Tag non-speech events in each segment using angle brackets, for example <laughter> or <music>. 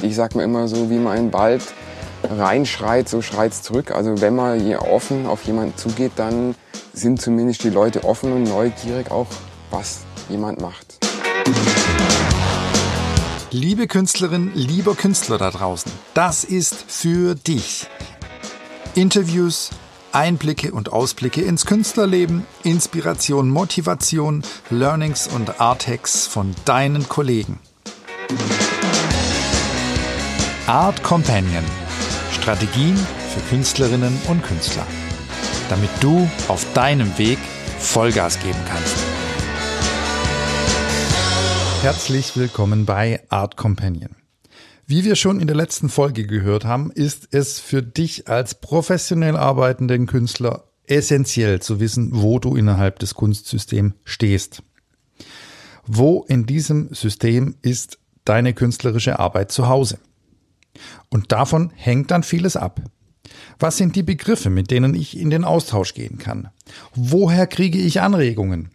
Ich sag mir immer so, wie man in den Wald reinschreit, so schreit's zurück. Also wenn man hier offen auf jemanden zugeht, dann sind zumindest die Leute offen und neugierig auch, was jemand macht. Liebe Künstlerin, lieber Künstler da draußen, das ist für dich. Interviews, Einblicke und Ausblicke ins Künstlerleben, Inspiration, Motivation, Learnings und Arthacks von deinen Kollegen. Art Companion. Strategien für Künstlerinnen und Künstler. Damit du auf deinem Weg Vollgas geben kannst. Herzlich willkommen bei Art Companion. Wie wir schon in der letzten Folge gehört haben, ist es für dich als professionell arbeitenden Künstler essentiell zu wissen, wo du innerhalb des Kunstsystems stehst. Wo in diesem System ist deine künstlerische Arbeit zu Hause? Und davon hängt dann vieles ab. Was sind die Begriffe, mit denen ich in den Austausch gehen kann? Woher kriege ich Anregungen?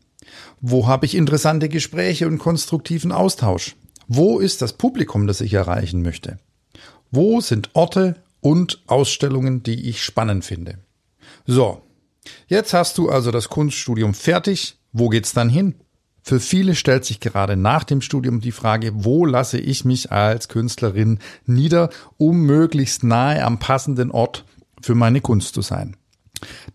Wo habe ich interessante Gespräche und konstruktiven Austausch? Wo ist das Publikum, das ich erreichen möchte? Wo sind Orte und Ausstellungen, die ich spannend finde? So, jetzt hast du also das Kunststudium fertig. Wo geht's dann hin? Für viele stellt sich gerade nach dem Studium die Frage, wo lasse ich mich als Künstlerin nieder, um möglichst nahe am passenden Ort für meine Kunst zu sein.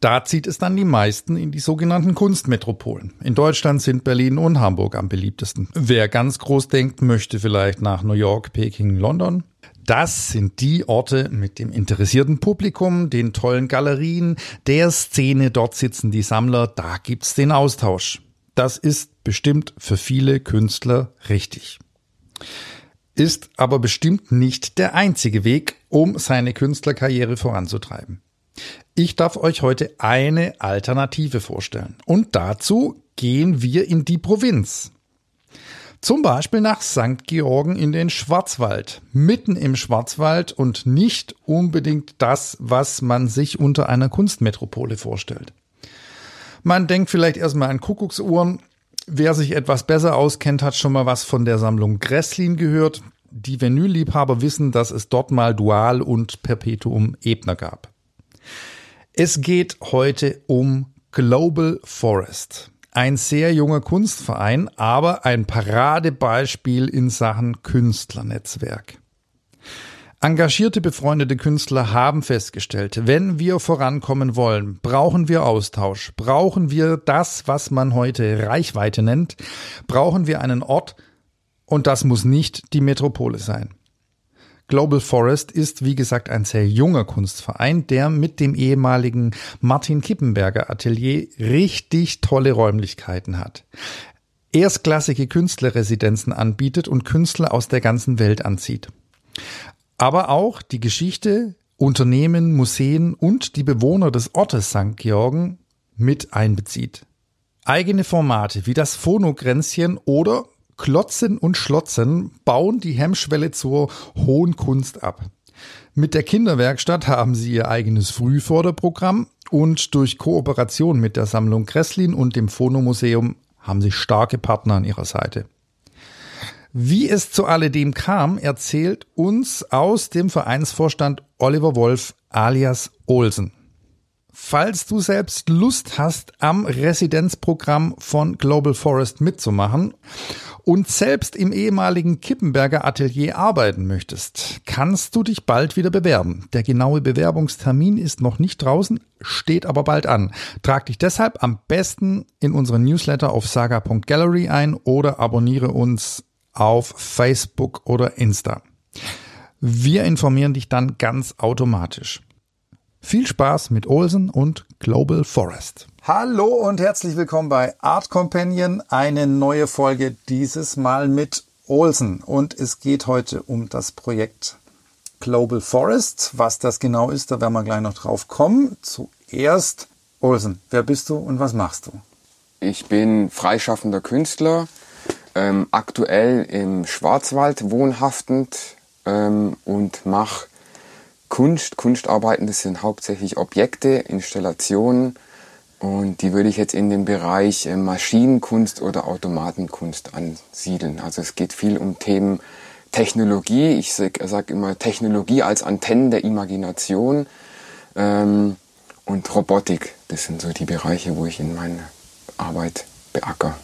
Da zieht es dann die meisten in die sogenannten Kunstmetropolen. In Deutschland sind Berlin und Hamburg am beliebtesten. Wer ganz groß denkt, möchte vielleicht nach New York, Peking, London. Das sind die Orte mit dem interessierten Publikum, den tollen Galerien, der Szene, dort sitzen die Sammler, da gibt's den Austausch. Das ist bestimmt für viele Künstler richtig. Ist aber bestimmt nicht der einzige Weg, um seine Künstlerkarriere voranzutreiben. Ich darf euch heute eine Alternative vorstellen. Und dazu gehen wir in die Provinz. Zum Beispiel nach St. Georgen in den Schwarzwald. Mitten im Schwarzwald und nicht unbedingt das, was man sich unter einer Kunstmetropole vorstellt. Man denkt vielleicht erstmal an Kuckucksuhren. Wer sich etwas besser auskennt, hat schon mal was von der Sammlung Gresslin gehört. Die Vinylliebhaber wissen, dass es dort mal Dual und Perpetuum Ebner gab. Es geht heute um Global Forest. Ein sehr junger Kunstverein, aber ein Paradebeispiel in Sachen Künstlernetzwerk. Engagierte befreundete Künstler haben festgestellt, wenn wir vorankommen wollen, brauchen wir Austausch, brauchen wir das, was man heute Reichweite nennt, brauchen wir einen Ort, und das muss nicht die Metropole sein. Global Forest ist, wie gesagt, ein sehr junger Kunstverein, der mit dem ehemaligen Martin Kippenberger Atelier richtig tolle Räumlichkeiten hat. Erstklassige Künstlerresidenzen anbietet und Künstler aus der ganzen Welt anzieht. Aber auch die Geschichte, Unternehmen, Museen und die Bewohner des Ortes St. Georgen mit einbezieht. Eigene Formate wie das Phonogränzchen oder Klotzen und Schlotzen bauen die Hemmschwelle zur hohen Kunst ab. Mit der Kinderwerkstatt haben sie ihr eigenes Frühförderprogramm und durch Kooperation mit der Sammlung Kresslin und dem Phonomuseum haben sie starke Partner an ihrer Seite. Wie es zu alledem kam, erzählt uns aus dem Vereinsvorstand Oliver Wolf alias Olsen. Falls du selbst Lust hast, am Residenzprogramm von Global Forest mitzumachen und selbst im ehemaligen Kippenberger Atelier arbeiten möchtest, kannst du dich bald wieder bewerben. Der genaue Bewerbungstermin ist noch nicht draußen, steht aber bald an. Trag dich deshalb am besten in unseren Newsletter auf saga.gallery ein oder abonniere uns auf Facebook oder Insta. Wir informieren dich dann ganz automatisch. Viel Spaß mit Olsen und Global Forest. Hallo und herzlich willkommen bei Art Companion. Eine neue Folge dieses Mal mit Olsen. Und es geht heute um das Projekt Global Forest. Was das genau ist, da werden wir gleich noch drauf kommen. Zuerst, Olsen, wer bist du und was machst du? Ich bin freischaffender Künstler, ähm, aktuell im Schwarzwald wohnhaftend ähm, und mache Kunst, Kunstarbeiten, das sind hauptsächlich Objekte, Installationen und die würde ich jetzt in den Bereich äh, Maschinenkunst oder Automatenkunst ansiedeln. Also es geht viel um Themen Technologie, ich sage sag immer Technologie als Antennen der Imagination ähm, und Robotik. Das sind so die Bereiche, wo ich in meine Arbeit beacker.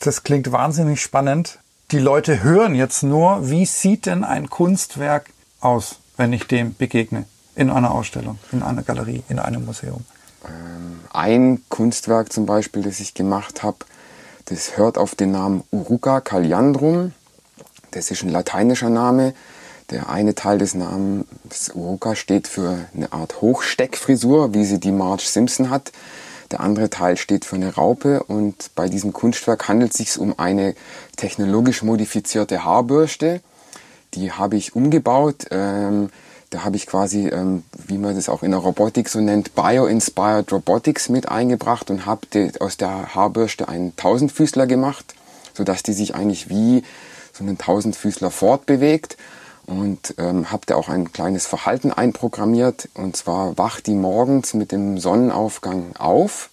Das klingt wahnsinnig spannend. Die Leute hören jetzt nur, wie sieht denn ein Kunstwerk aus, wenn ich dem begegne? In einer Ausstellung, in einer Galerie, in einem Museum. Ähm, ein Kunstwerk zum Beispiel, das ich gemacht habe, das hört auf den Namen Uruca Caliandrum. Das ist ein lateinischer Name. Der eine Teil des Namens Uruca steht für eine Art Hochsteckfrisur, wie sie die Marge Simpson hat. Der andere Teil steht für eine Raupe und bei diesem Kunstwerk handelt es sich um eine technologisch modifizierte Haarbürste. Die habe ich umgebaut. Ähm, da habe ich quasi, ähm, wie man das auch in der Robotik so nennt, Bio-Inspired Robotics mit eingebracht und habe aus der Haarbürste einen Tausendfüßler gemacht, sodass die sich eigentlich wie so einen Tausendfüßler fortbewegt und ähm, habe da auch ein kleines Verhalten einprogrammiert und zwar wacht die morgens mit dem Sonnenaufgang auf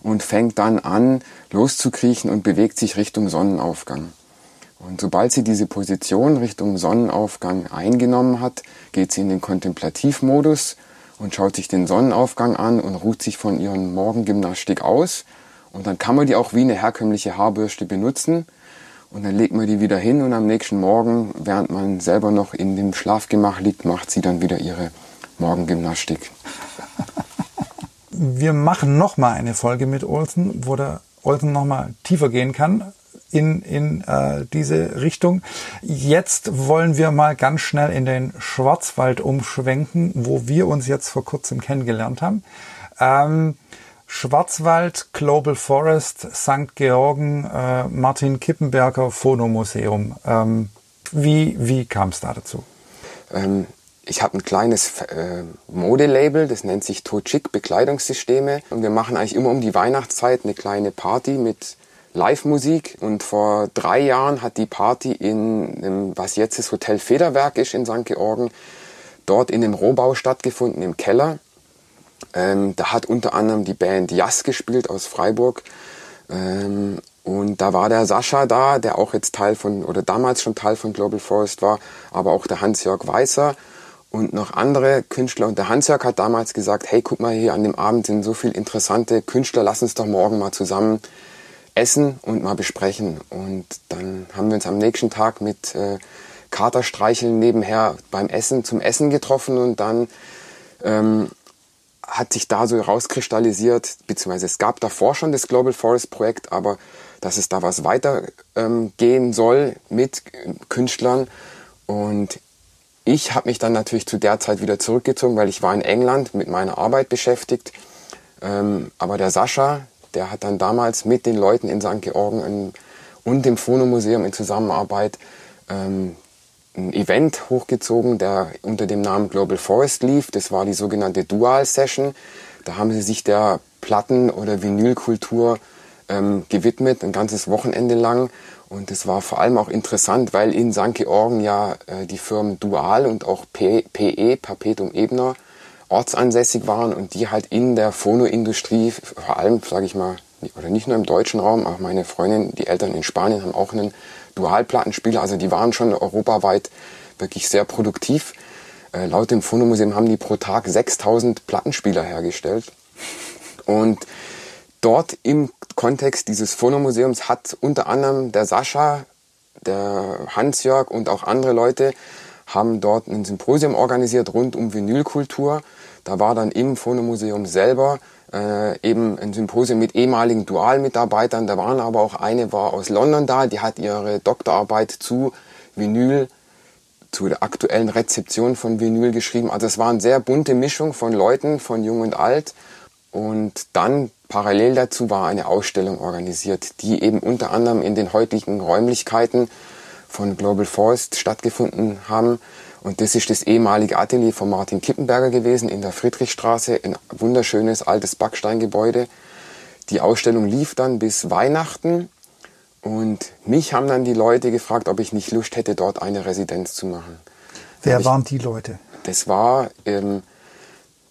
und fängt dann an loszukriechen und bewegt sich Richtung Sonnenaufgang. Und sobald sie diese Position Richtung Sonnenaufgang eingenommen hat, geht sie in den Kontemplativmodus und schaut sich den Sonnenaufgang an und ruht sich von ihren Morgengymnastik aus. Und dann kann man die auch wie eine herkömmliche Haarbürste benutzen und dann legt man die wieder hin und am nächsten Morgen, während man selber noch in dem Schlafgemach liegt, macht sie dann wieder ihre Morgengymnastik. <laughs> Wir machen nochmal eine Folge mit Olsen, wo der Olsen nochmal tiefer gehen kann in, in äh, diese Richtung. Jetzt wollen wir mal ganz schnell in den Schwarzwald umschwenken, wo wir uns jetzt vor kurzem kennengelernt haben. Ähm, Schwarzwald, Global Forest, St. Georgen, äh, Martin Kippenberger Phonomuseum. Ähm, wie wie kam es da dazu? Ähm, ich habe ein kleines äh, Modelabel, das nennt sich Tochik Bekleidungssysteme. Und wir machen eigentlich immer um die Weihnachtszeit eine kleine Party mit Live-Musik. Und vor drei Jahren hat die Party in, was jetzt das Hotel Federwerk ist in St. Georgen, dort in dem Rohbau stattgefunden, im Keller. Ähm, da hat unter anderem die Band Jas gespielt aus Freiburg. Ähm, und da war der Sascha da, der auch jetzt Teil von, oder damals schon Teil von Global Forest war, aber auch der Hans-Jörg Weißer und noch andere Künstler. Und der Hans-Jörg hat damals gesagt, hey, guck mal, hier an dem Abend sind so viele interessante Künstler, lass uns doch morgen mal zusammen essen und mal besprechen. Und dann haben wir uns am nächsten Tag mit äh, Katerstreicheln nebenher beim Essen zum Essen getroffen und dann ähm, hat sich da so rauskristallisiert, beziehungsweise es gab davor schon das Global Forest Projekt, aber dass es da was weitergehen ähm, soll mit Künstlern. Und ich habe mich dann natürlich zu der Zeit wieder zurückgezogen, weil ich war in England mit meiner Arbeit beschäftigt. Ähm, aber der Sascha, der hat dann damals mit den Leuten in St. Georgen und dem Phonomuseum in Zusammenarbeit ähm, ein Event hochgezogen, der unter dem Namen Global Forest lief. Das war die sogenannte Dual Session. Da haben sie sich der Platten- oder Vinylkultur ähm, gewidmet, ein ganzes Wochenende lang. Und das war vor allem auch interessant, weil in St. Georgen ja äh, die Firmen Dual und auch PE, Perpetuum Ebner, ortsansässig waren und die halt in der Phonoindustrie, vor allem, sage ich mal, oder nicht nur im deutschen Raum, auch meine Freundin, die Eltern in Spanien haben auch einen Dualplattenspieler, also die waren schon europaweit wirklich sehr produktiv. Äh, laut dem Phonomuseum haben die pro Tag 6000 Plattenspieler hergestellt. Und dort im Kontext dieses Phonomuseums hat unter anderem der Sascha, der Hans-Jörg und auch andere Leute haben dort ein Symposium organisiert rund um Vinylkultur. Da war dann im Phonomuseum selber äh, eben ein Symposium mit ehemaligen Dualmitarbeitern. Da waren aber auch eine war aus London da, die hat ihre Doktorarbeit zu Vinyl, zu der aktuellen Rezeption von Vinyl geschrieben. Also es war eine sehr bunte Mischung von Leuten, von jung und alt. Und dann parallel dazu war eine Ausstellung organisiert, die eben unter anderem in den heutigen Räumlichkeiten von Global Forest stattgefunden haben. Und das ist das ehemalige Atelier von Martin Kippenberger gewesen in der Friedrichstraße, ein wunderschönes altes Backsteingebäude. Die Ausstellung lief dann bis Weihnachten und mich haben dann die Leute gefragt, ob ich nicht Lust hätte, dort eine Residenz zu machen. Wer waren die Leute? Das war, ähm,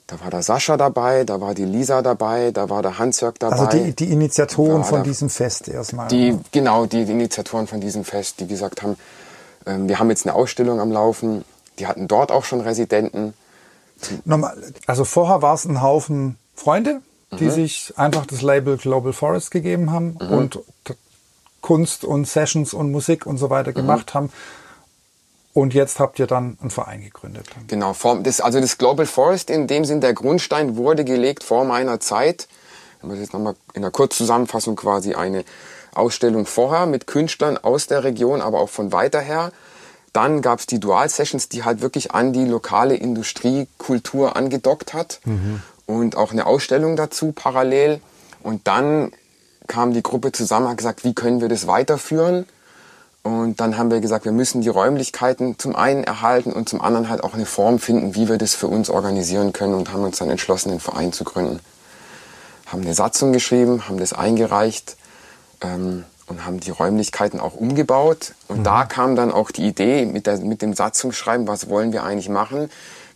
da war der Sascha dabei, da war die Lisa dabei, da war der Hans-Jörg dabei. Also die, die Initiatoren von diesem Fest erstmal. Die, genau, die Initiatoren von diesem Fest, die gesagt haben, Ähm, wir haben jetzt eine Ausstellung am Laufen. Die hatten dort auch schon Residenten. Normal, also vorher war es ein Haufen Freunde, die mhm. sich einfach das Label Global Forest gegeben haben mhm. und Kunst und Sessions und Musik und so weiter mhm. gemacht haben. Und jetzt habt ihr dann einen Verein gegründet. Genau, das, also das Global Forest in dem Sinn, der Grundstein wurde gelegt vor meiner Zeit. Wenn wir jetzt nochmal in einer Kurzzusammenfassung quasi eine Ausstellung vorher mit Künstlern aus der Region, aber auch von weiter her. Dann gab es die Dual-Sessions, die halt wirklich an die lokale Industriekultur angedockt hat. Mhm. Und auch eine Ausstellung dazu parallel. Und dann kam die Gruppe zusammen, hat gesagt, wie können wir das weiterführen? Und dann haben wir gesagt, wir müssen die Räumlichkeiten zum einen erhalten und zum anderen halt auch eine Form finden, wie wir das für uns organisieren können und haben uns dann entschlossen, einen Verein zu gründen. Haben eine Satzung geschrieben, haben das eingereicht ähm, und haben die Räumlichkeiten auch umgebaut. Und mhm. da kam dann auch die Idee mit, der, mit dem Satzungsschreiben, was wollen wir eigentlich machen?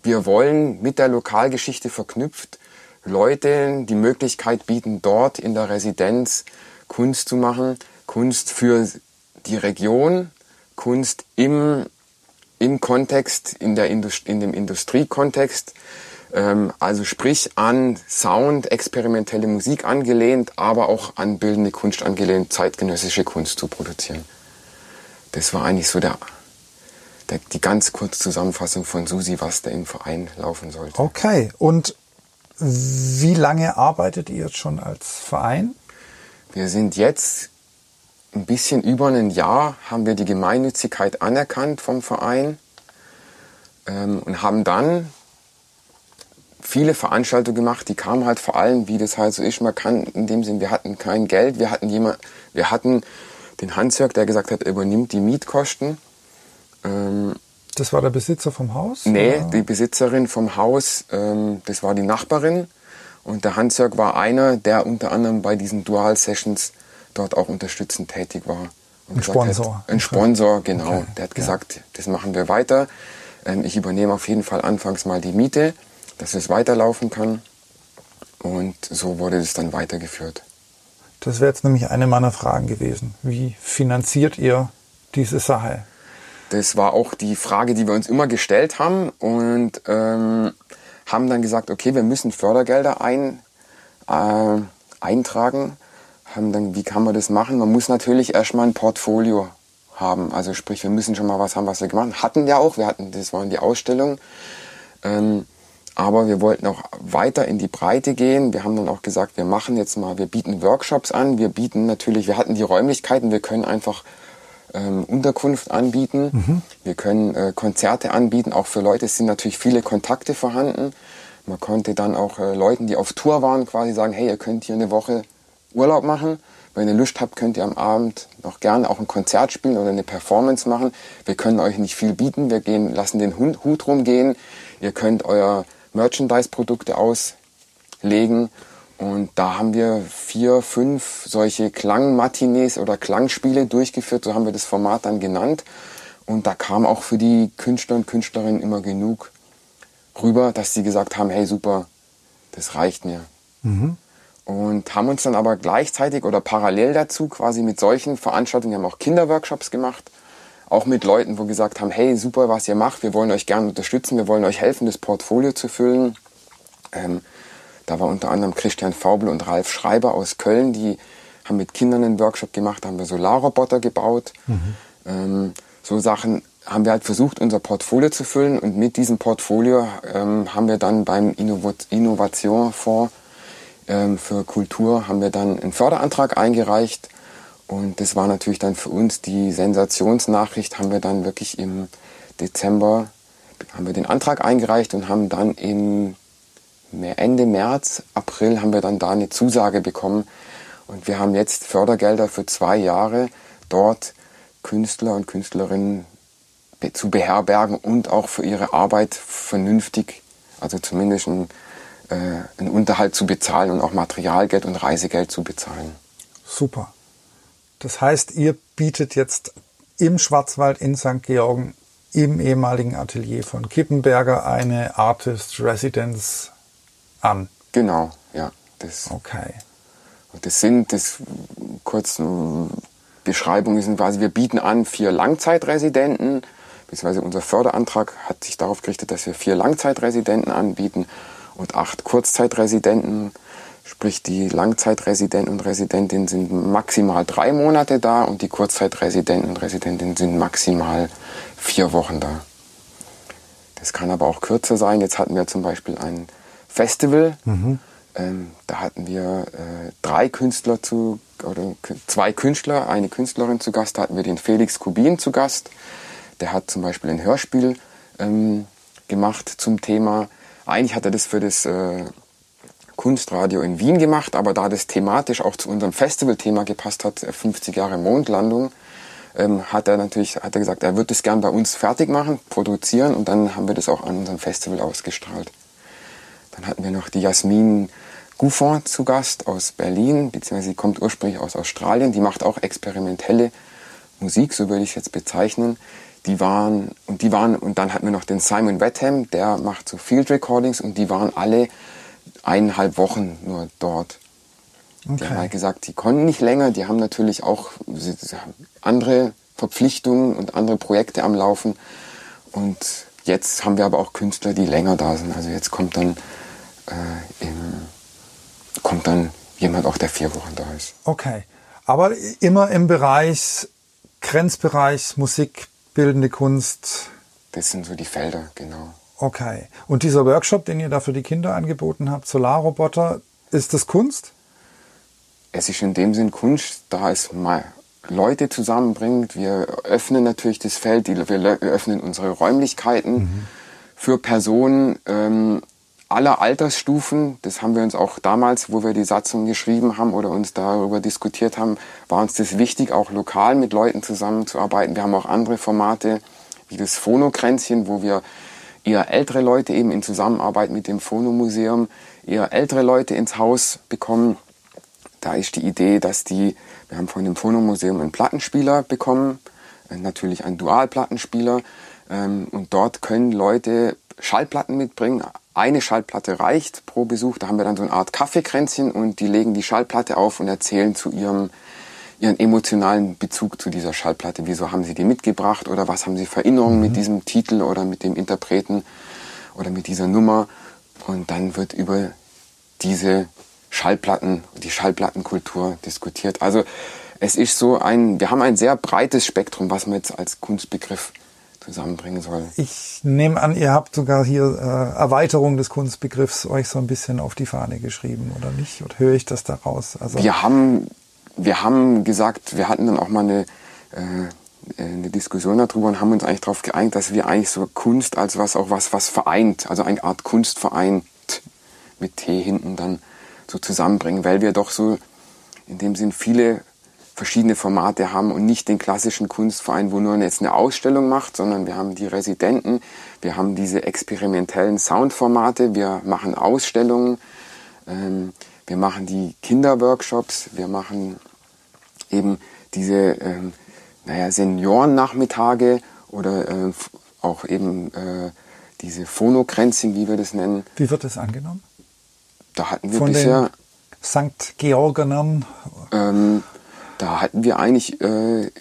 Wir wollen mit der Lokalgeschichte verknüpft Leuten die Möglichkeit bieten, dort in der Residenz Kunst zu machen, Kunst für die Region, Kunst im, im Kontext, in, der Indust in dem Industriekontext, also sprich an Sound, experimentelle Musik angelehnt, aber auch an bildende Kunst angelehnt, zeitgenössische Kunst zu produzieren. Das war eigentlich so der, der, die ganz kurze Zusammenfassung von Susi, was da im Verein laufen sollte. Okay, und wie lange arbeitet ihr jetzt schon als Verein? Wir sind jetzt ein bisschen über ein Jahr haben wir die Gemeinnützigkeit anerkannt vom Verein ähm, und haben dann viele Veranstaltungen gemacht, die kamen halt vor allem, wie das halt so ist, man kann in dem Sinn, wir hatten kein Geld, wir hatten jemand, wir hatten den Hansjörg, der gesagt hat, er übernimmt die Mietkosten. Ähm, das war der Besitzer vom Haus? Nee, oder? die Besitzerin vom Haus, ähm, das war die Nachbarin. Und der Hansjörg war einer, der unter anderem bei diesen Dual-Sessions dort auch unterstützend tätig war. ein Sponsor. Hat, ein Sponsor, genau. Okay. Der hat gesagt, ja. das machen wir weiter. Ähm, ich übernehme auf jeden Fall anfangs mal die Miete, dass es weiterlaufen kann. Und so wurde es dann weitergeführt. Das wäre jetzt nämlich eine meiner Fragen gewesen. Wie finanziert ihr diese Sache? Das war auch die Frage, die wir uns immer gestellt haben und ähm, haben dann gesagt, okay, wir müssen Fördergelder ein, äh, eintragen haben dann, wie kann man das machen? Man muss natürlich erstmal ein Portfolio haben. Also sprich, wir müssen schon mal was haben, was wir gemacht haben. Hatten ja auch, wir hatten, das waren die Ausstellungen. Ähm, aber wir wollten auch weiter in die Breite gehen. Wir haben dann auch gesagt, wir machen jetzt mal, wir bieten Workshops an. Wir bieten natürlich, wir hatten die Räumlichkeiten, wir können einfach ähm, Unterkunft anbieten. Mhm. Wir können äh, Konzerte anbieten, auch für Leute. Es sind natürlich viele Kontakte vorhanden. Man konnte dann auch äh, Leuten, die auf Tour waren, quasi sagen, hey, ihr könnt hier eine Woche Urlaub machen. Wenn ihr Lust habt, könnt ihr am Abend noch gerne auch ein Konzert spielen oder eine Performance machen. Wir können euch nicht viel bieten. Wir gehen, lassen den Hut rumgehen. Ihr könnt euer Merchandise-Produkte auslegen. Und da haben wir vier, fünf solche Klangmatinees oder Klangspiele durchgeführt. So haben wir das Format dann genannt. Und da kam auch für die Künstler und Künstlerinnen immer genug rüber, dass sie gesagt haben, hey super, das reicht mir. Mhm und haben uns dann aber gleichzeitig oder parallel dazu quasi mit solchen Veranstaltungen, wir haben auch Kinderworkshops gemacht, auch mit Leuten, wo gesagt haben, hey, super, was ihr macht, wir wollen euch gerne unterstützen, wir wollen euch helfen, das Portfolio zu füllen. Ähm, da war unter anderem Christian Faubel und Ralf Schreiber aus Köln, die haben mit Kindern einen Workshop gemacht, haben wir Solarroboter gebaut. Mhm. Ähm, so Sachen haben wir halt versucht, unser Portfolio zu füllen und mit diesem Portfolio ähm, haben wir dann beim Innovationfonds ähm, für Kultur haben wir dann einen Förderantrag eingereicht. Und das war natürlich dann für uns die Sensationsnachricht, haben wir dann wirklich im Dezember haben wir den Antrag eingereicht und haben dann im Ende März, April haben wir dann da eine Zusage bekommen. Und wir haben jetzt Fördergelder für zwei Jahre dort Künstler und Künstlerinnen zu beherbergen und auch für ihre Arbeit vernünftig, also zumindest ein äh, einen Unterhalt zu bezahlen und auch Materialgeld und Reisegeld zu bezahlen. Super. Das heißt, ihr bietet jetzt im Schwarzwald in St. Georgen im ehemaligen Atelier von Kippenberger eine Artist Residence an. Genau, ja. Das, okay. Und das sind, das kurz Beschreibung ist quasi, wir bieten an vier Langzeitresidenten, beziehungsweise unser Förderantrag hat sich darauf gerichtet, dass wir vier Langzeitresidenten anbieten und acht Kurzzeitresidenten. Sprich, die Langzeitresidenten und Residentinnen sind maximal drei Monate da und die Kurzzeitresidenten und Residentinnen sind maximal vier Wochen da. Das kann aber auch kürzer sein. Jetzt hatten wir zum Beispiel ein Festival. Mhm. Ähm, da hatten wir äh, drei Künstler zu, oder zwei Künstler, eine Künstlerin zu Gast. Da hatten wir den Felix Kubin zu Gast. Der hat zum Beispiel ein Hörspiel ähm, gemacht zum Thema. Eigentlich hat er das für das äh, Kunstradio in Wien gemacht, aber da das thematisch auch zu unserem Festivalthema gepasst hat, 50 äh, Jahre Mondlandung, ähm, hat er natürlich hat er gesagt, er wird das gern bei uns fertig machen, produzieren und dann haben wir das auch an unserem Festival ausgestrahlt. Dann hatten wir noch die Jasmin Gouffon zu Gast aus Berlin, beziehungsweise sie kommt ursprünglich aus Australien. Die macht auch experimentelle Musik, so würde ich es jetzt bezeichnen. Die waren, und die waren, und dann hatten wir noch den Simon Wetham, der macht so Field Recordings und die waren alle eineinhalb Wochen nur dort. Okay. Die haben halt gesagt, die konnten nicht länger, die haben natürlich auch andere Verpflichtungen und andere Projekte am Laufen. Und jetzt haben wir aber auch Künstler, die länger da sind. Also jetzt kommt dann, äh, im, kommt dann jemand auch, der vier Wochen da ist. Okay. Aber immer im Bereich, Grenzbereich, Musik, bildende Kunst. Das sind so die Felder, genau. Okay. Und dieser Workshop, den ihr da für die Kinder angeboten habt, Solarroboter, ist das Kunst? Es ist in dem Sinn Kunst, da es mal Leute zusammenbringt. Wir öffnen natürlich das Feld, wir öffnen unsere Räumlichkeiten mhm. für Personen ähm, aller Altersstufen. Das haben wir uns auch damals, wo wir die Satzung geschrieben haben oder uns darüber diskutiert haben, war uns das wichtig, auch lokal mit Leuten zusammenzuarbeiten. Wir haben auch andere Formate wie das Phonokränzchen, wo wir eher ältere Leute eben in Zusammenarbeit mit dem Phonomuseum eher ältere Leute ins Haus bekommen. Da ist die Idee, dass die, wir haben von dem Phonomuseum einen Plattenspieler bekommen, äh, natürlich einen Dualplattenspieler. Ähm, und dort können Leute Schallplatten mitbringen. Eine Schallplatte reicht pro Besuch. Da haben wir dann so eine Art Kaffeekränzchen und die legen die Schallplatte auf und erzählen zu ihrem ihren emotionalen Bezug zu dieser Schallplatte. Wieso haben sie die mitgebracht oder was haben sie für Erinnerungen mhm. mit diesem Titel oder mit dem Interpreten oder mit dieser Nummer? Und dann wird über diese Schallplatten, die Schallplattenkultur diskutiert. Also es ist so ein, wir haben ein sehr breites Spektrum, was man jetzt als Kunstbegriff zusammenbringen soll. Ich nehme an, ihr habt sogar hier äh, Erweiterung des Kunstbegriffs euch so ein bisschen auf die Fahne geschrieben, oder nicht? Oder höre ich das daraus? Also wir haben wir haben gesagt, wir hatten dann auch mal eine, äh, eine Diskussion darüber und haben uns eigentlich darauf geeinigt, dass wir eigentlich so Kunst als was auch was, was vereint, also eine Art Kunst vereint mit T hinten dann so zusammenbringen, weil wir doch so in dem Sinn viele verschiedene Formate haben und nicht den klassischen Kunstverein, wo nur jetzt eine Ausstellung macht, sondern wir haben die Residenten, wir haben diese experimentellen Soundformate, wir machen Ausstellungen, ähm, wir machen die Kinderworkshops, wir machen eben diese ähm, naja, Seniorennachmittage oder äh, auch eben äh, diese Phonokränzchen, wie wir das nennen. Wie wird das angenommen? Da hatten wir Von bisher St. Georgenern. Ähm, da hatten wir eigentlich äh,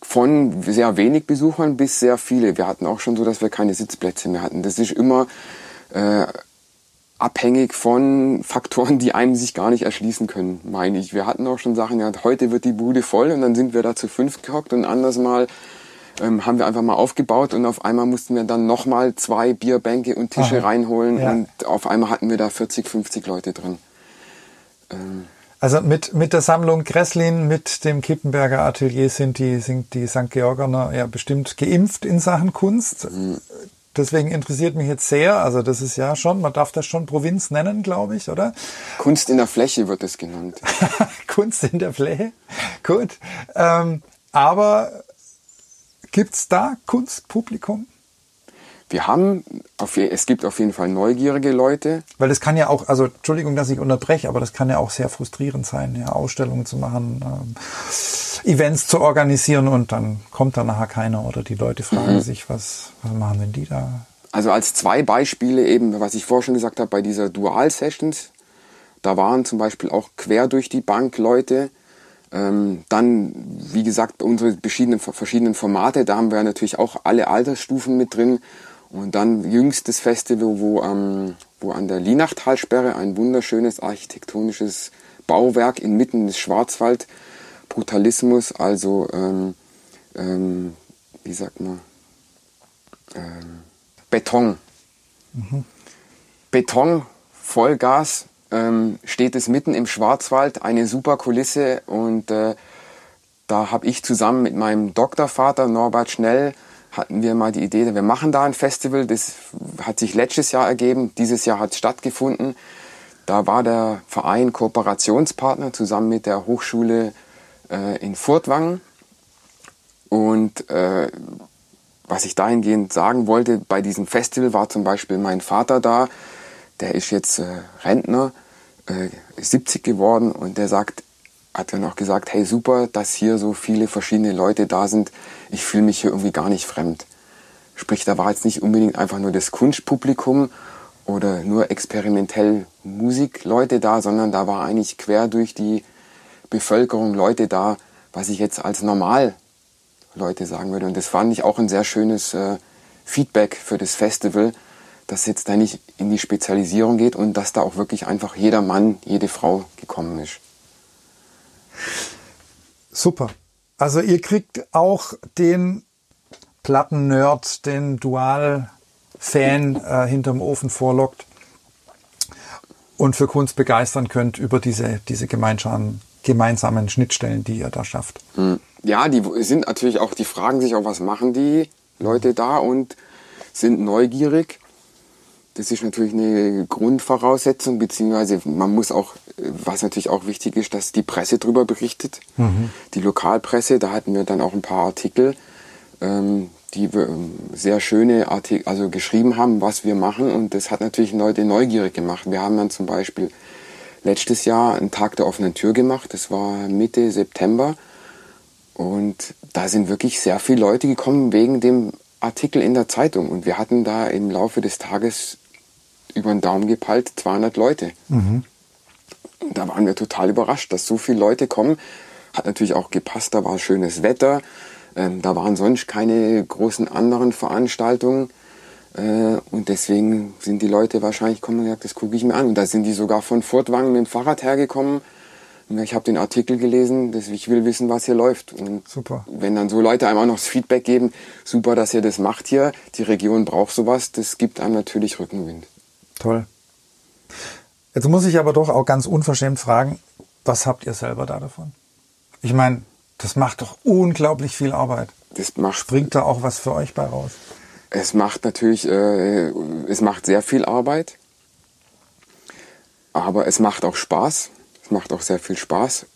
von sehr wenig Besuchern bis sehr viele. Wir hatten auch schon so, dass wir keine Sitzplätze mehr hatten. Das ist immer äh, abhängig von Faktoren, die einem sich gar nicht erschließen können, meine ich. Wir hatten auch schon Sachen, ja, heute wird die Bude voll und dann sind wir da zu fünf gehockt und anders mal ähm, haben wir einfach mal aufgebaut und auf einmal mussten wir dann nochmal zwei Bierbänke und Tische Aha. reinholen ja. und auf einmal hatten wir da 40, 50 Leute drin. Ähm, also mit, mit der Sammlung Gresslin, mit dem Kippenberger Atelier sind die, sind die St. Georgener ja bestimmt geimpft in Sachen Kunst. Mhm. Deswegen interessiert mich jetzt sehr, also das ist ja schon, man darf das schon Provinz nennen, glaube ich, oder? Kunst in der Fläche wird es genannt. <laughs> Kunst in der Fläche, gut. Ähm, aber gibt's da Kunstpublikum? wir haben, auf, es gibt auf jeden Fall neugierige Leute. Weil das kann ja auch, also Entschuldigung, dass ich unterbreche, aber das kann ja auch sehr frustrierend sein, ja, Ausstellungen zu machen, ähm, Events zu organisieren und dann kommt da nachher keiner oder die Leute fragen mhm. sich, was, was machen denn die da? Also als zwei Beispiele eben, was ich vorher schon gesagt habe, bei dieser Dual-Sessions, da waren zum Beispiel auch quer durch die Bank Leute, Ähm, dann, wie gesagt, unsere verschiedenen, verschiedenen Formate, da haben wir natürlich auch alle Altersstufen mit drin. Und dann jüngstes Festival, wo, ähm, wo an der Linachtalsperre ein wunderschönes architektonisches Bauwerk inmitten des Schwarzwald, Brutalismus, also ähm, ähm, wie sagt man, ähm, Beton. Mhm. Beton, Vollgas, ähm, steht es mitten im Schwarzwald, eine super Kulisse und äh, da habe ich zusammen mit meinem Doktorvater Norbert Schnell hatten wir mal die Idee, wir machen da ein Festival. Das hat sich letztes Jahr ergeben, dieses Jahr hat es stattgefunden. Da war der Verein Kooperationspartner zusammen mit der Hochschule äh, in Furtwangen. Und äh, was ich dahingehend sagen wollte, bei diesem Festival war zum Beispiel mein Vater da, der ist jetzt äh, Rentner, äh, 70 geworden und der sagt, hat dann auch gesagt, hey super, dass hier so viele verschiedene Leute da sind. Ich fühle mich hier irgendwie gar nicht fremd. Sprich, da war jetzt nicht unbedingt einfach nur das Kunstpublikum oder nur experimentell Musikleute da, sondern da war eigentlich quer durch die Bevölkerung Leute da, was ich jetzt als normal Leute sagen würde. Und das fand ich auch ein sehr schönes äh, Feedback für das Festival, dass jetzt da nicht in die Spezialisierung geht und dass da auch wirklich einfach jeder Mann, jede Frau gekommen ist. Super. Also ihr kriegt auch den Platten-Nerd, den Dual-Fan äh, hinterm Ofen vorlockt und für Kunst begeistern könnt über diese, diese gemeinsamen, gemeinsamen Schnittstellen, die ihr da schafft. Hm. Ja, die sind natürlich auch, die fragen sich auch, was machen die Leute da und sind neugierig. Das ist natürlich eine Grundvoraussetzung, beziehungsweise man muss auch, was natürlich auch wichtig ist, dass die Presse darüber berichtet. Mhm. Die Lokalpresse, da hatten wir dann auch ein paar Artikel, ähm, die ähm, sehr schöne Artikel, also geschrieben haben, was wir machen. Und das hat natürlich Leute neugierig gemacht. Wir haben dann zum Beispiel letztes Jahr einen Tag der offenen Tür gemacht. Das war Mitte September. Und da sind wirklich sehr viele Leute gekommen wegen dem Artikel in der Zeitung. Und wir hatten da im Laufe des Tages über den Daumen gepeilt 200 Leute. Mhm. Da waren wir total überrascht, dass so viele Leute kommen. Hat natürlich auch gepasst, da war schönes Wetter. Ähm, da waren sonst keine großen anderen Veranstaltungen. Äh, und deswegen sind die Leute wahrscheinlich kommen und gesagt, das gucke ich mir an. Und da sind die sogar von Furtwangen mit dem Fahrrad hergekommen. Ich habe den Artikel gelesen, dass ich will wissen, was hier läuft. Und super. Wenn dann so Leute einem auch noch das Feedback geben, super, dass ihr das macht hier, die Region braucht sowas, das gibt einem natürlich Rückenwind. Toll. Jetzt muss ich aber doch auch ganz unverschämt fragen, was habt ihr selber da davon? Ich meine, das macht doch unglaublich viel Arbeit. Das macht, Springt da auch was für euch bei raus? Es macht natürlich, äh, es macht sehr viel Arbeit, aber es macht auch Spaß. Es macht auch sehr viel Spaß.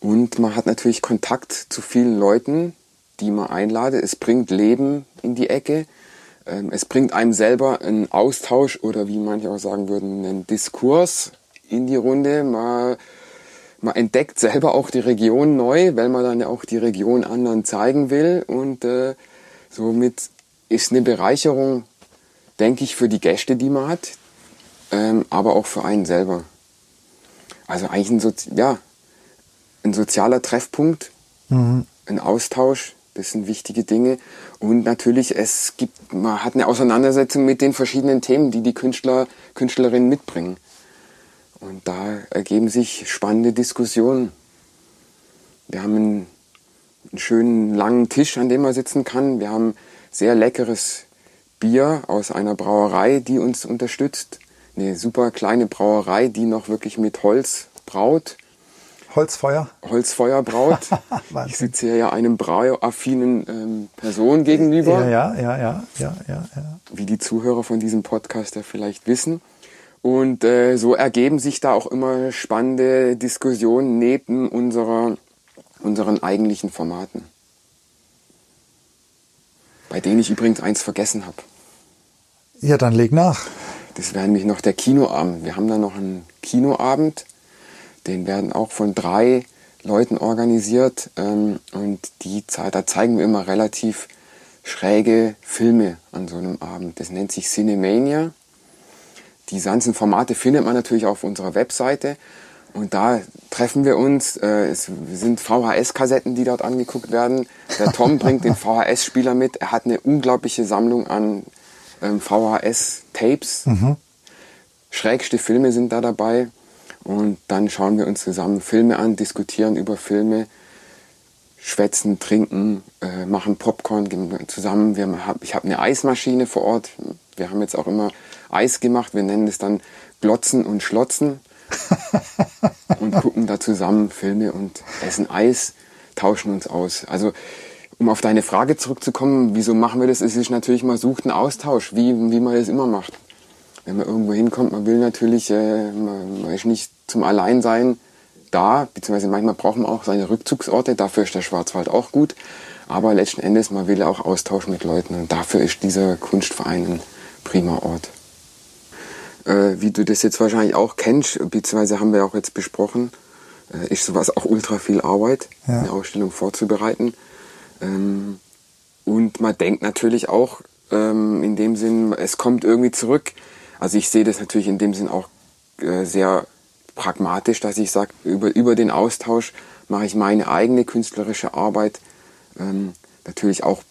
Und man hat natürlich Kontakt zu vielen Leuten, die man einlade. Es bringt Leben in die Ecke. Ähm, es bringt einem selber einen Austausch oder wie manche auch sagen würden, einen Diskurs in die Runde. Man, man entdeckt selber auch die Region neu, weil man dann ja auch die Region anderen zeigen will. Und äh, somit ist eine Bereicherung, denke ich, für die Gäste, die man hat, ähm, aber auch für einen selber. Also eigentlich ein, Sozi ja, ein sozialer Treffpunkt, mhm. ein Austausch, das sind wichtige Dinge. Und natürlich, es gibt, man hat eine Auseinandersetzung mit den verschiedenen Themen, die die Künstler, Künstlerinnen mitbringen. Und da ergeben sich spannende Diskussionen. Wir haben einen, einen schönen langen Tisch, an dem man sitzen kann. Wir haben sehr leckeres Bier aus einer Brauerei, die uns unterstützt. Eine super kleine Brauerei, die noch wirklich mit Holz braut. Holzfeuer? Holzfeuer braut. <laughs> ich sitze hier ja einem brauaffinen ähm, Person gegenüber. Ja, ja, ja, ja, ja, ja. Wie die Zuhörer von diesem Podcast ja vielleicht wissen. Und äh, so ergeben sich da auch immer spannende Diskussionen neben unserer, unseren eigentlichen Formaten. Bei denen ich übrigens eins vergessen habe. Ja, dann leg nach. Das wäre nämlich noch der Kinoabend. Wir haben da noch einen Kinoabend den werden auch von drei Leuten organisiert ähm, und die, da zeigen wir immer relativ schräge Filme an so einem Abend. Das nennt sich Cinemania. Die ganzen Formate findet man natürlich auf unserer Webseite Und da treffen wir uns. Äh, es sind VHS-Kassetten, die dort angeguckt werden. Der Tom <laughs> bringt den VHS-Spieler mit. Er hat eine unglaubliche Sammlung an ähm, VHS-Tapes. Mhm. Schrägste Filme sind da dabei. Und dann schauen wir uns zusammen Filme an, diskutieren über Filme, schwätzen, trinken, äh, machen Popcorn zusammen. Wir, ich habe eine Eismaschine vor Ort. Wir haben jetzt auch immer Eis gemacht. Wir nennen es dann Glotzen und Schlotzen. <laughs> und gucken da zusammen Filme und essen Eis, tauschen uns aus. Also um auf deine Frage zurückzukommen, wieso machen wir das? Es ist natürlich, man sucht einen Austausch, wie, wie man das immer macht. Wenn man irgendwo hinkommt, man will natürlich, äh, man, man ist nicht zum Alleinsein da, beziehungsweise manchmal braucht man auch seine Rückzugsorte, dafür ist der Schwarzwald auch gut. Aber letzten Endes, man will auch Austausch mit Leuten und dafür ist dieser Kunstverein ein prima Ort äh, wie du das jetzt wahrscheinlich auch kennst, beziehungsweise haben wir auch jetzt besprochen, äh, ist sowas auch ultra viel Arbeit, ja. eine Ausstellung vorzubereiten. Ähm, und man denkt natürlich auch ähm, in dem Sinn, es kommt irgendwie zurück. Also ich sehe das natürlich in dem Sinn auch äh, sehr pragmatisch, dass ich sage, über, über den Austausch mache ich meine eigene künstlerische Arbeit ähm, natürlich auch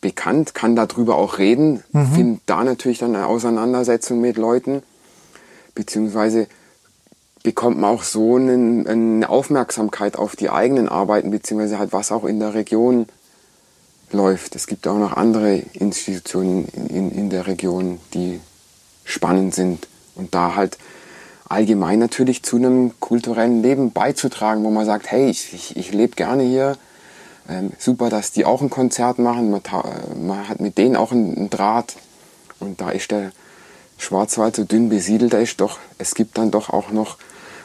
bekannt, kann darüber auch reden, mhm. finde da natürlich dann eine Auseinandersetzung mit Leuten beziehungsweise bekommt man auch so einen, eine Aufmerksamkeit auf die eigenen Arbeiten, beziehungsweise halt was auch in der Region läuft. Es gibt auch noch andere Institutionen in, in der Region, die spannend sind. Und da halt allgemein natürlich zu einem kulturellen Leben beizutragen, wo man sagt, hey, ich, ich, ich lebe gerne hier, ähm, super, dass die auch ein Konzert machen, man, man hat mit denen auch einen, einen Draht. Und da ist der Schwarzwald so dünn besiedelt ist, doch es gibt dann doch auch noch,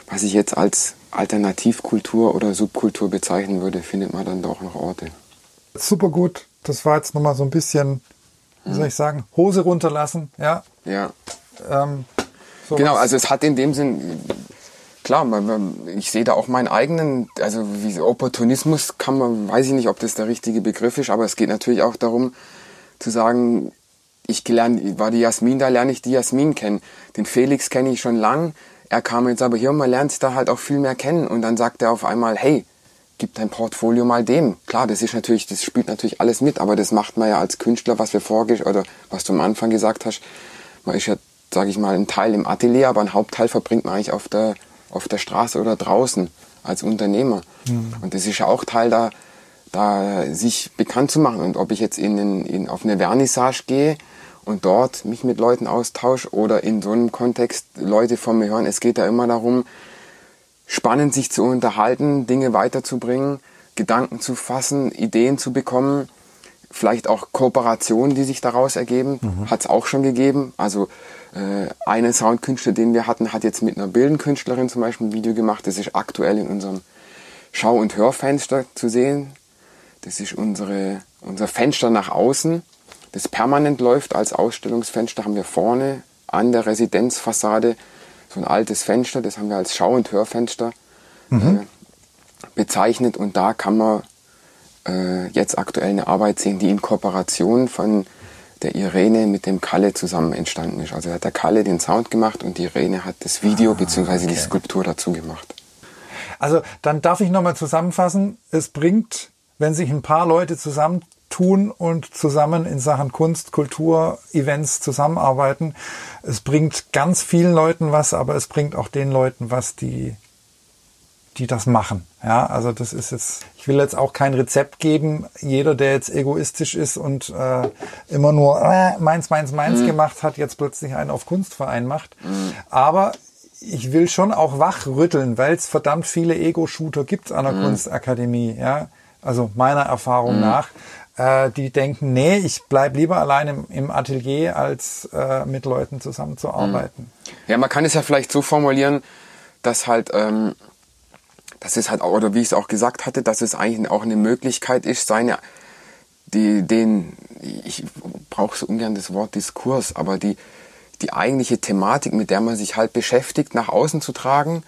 was ich jetzt als Alternativkultur oder Subkultur bezeichnen würde, findet man dann doch noch Orte. Super gut. Das war jetzt nochmal so ein bisschen, wie soll ich sagen, Hose runterlassen, ja. Ja. Ähm, genau, also es hat in dem Sinn, klar, ich sehe da auch meinen eigenen, also wie Opportunismus kann man, weiß ich nicht, ob das der richtige Begriff ist, aber es geht natürlich auch darum zu sagen, ich gelernt, war die Jasmin, da lerne ich die Jasmin kennen. Den Felix kenne ich schon lang. Er kam jetzt aber hier und man lernt da halt auch viel mehr kennen. Und dann sagt er auf einmal, hey, gib dein Portfolio mal dem. Klar, das ist natürlich, das spielt natürlich alles mit, aber das macht man ja als Künstler, was wir vorgesch oder was du am Anfang gesagt hast. Man ist ja, sage ich mal, ein Teil im Atelier, aber ein Hauptteil verbringt man eigentlich auf der, auf der Straße oder draußen als Unternehmer. Mhm. Und das ist ja auch Teil da, da sich bekannt zu machen. Und ob ich jetzt in, in, auf eine Vernissage gehe und dort mich mit Leuten austausche oder in so einem Kontext Leute von mir hören. Es geht da immer darum, spannend sich zu unterhalten, Dinge weiterzubringen, Gedanken zu fassen, Ideen zu bekommen, vielleicht auch Kooperationen, die sich daraus ergeben, mhm. hat es auch schon gegeben. Also äh, eine Soundkünstler, den wir hatten, hat jetzt mit einer Bildenkünstlerin zum Beispiel ein Video gemacht. Das ist aktuell in unserem Schau- und Hörfenster zu sehen. Das ist unsere, unser Fenster nach außen das permanent läuft als Ausstellungsfenster, haben wir vorne an der Residenzfassade so ein altes Fenster, das haben wir als Schau- und Hörfenster mhm. äh, bezeichnet und da kann man äh, jetzt aktuell eine Arbeit sehen, die in Kooperation von der Irene mit dem Kalle zusammen entstanden ist. Also hat der Kalle den Sound gemacht und die Irene hat das Video ah, bzw. Okay. die Skulptur dazu gemacht. Also dann darf ich nochmal zusammenfassen, es bringt, wenn sich ein paar Leute zusammen tun und zusammen in Sachen Kunst, Kultur, Events zusammenarbeiten. Es bringt ganz vielen Leuten was, aber es bringt auch den Leuten was, die die das machen. Ja, also das ist jetzt, ich will jetzt auch kein Rezept geben. Jeder, der jetzt egoistisch ist und äh, immer nur äh, meins, meins, meins mhm. gemacht hat, jetzt plötzlich einen auf Kunstverein macht. Mhm. Aber ich will schon auch wachrütteln, weil es verdammt viele Ego-Shooter gibt an der mhm. Kunstakademie. Ja, also meiner Erfahrung mhm. nach äh, die denken, nee, ich bleib lieber allein im, im Atelier, als äh, mit Leuten zusammenzuarbeiten. Ja, man kann es ja vielleicht so formulieren, dass halt, ähm, dass es halt, oder wie ich es auch gesagt hatte, dass es eigentlich auch eine Möglichkeit ist, seine, die, den, ich brauche so ungern das Wort Diskurs, aber die, die eigentliche Thematik, mit der man sich halt beschäftigt, nach außen zu tragen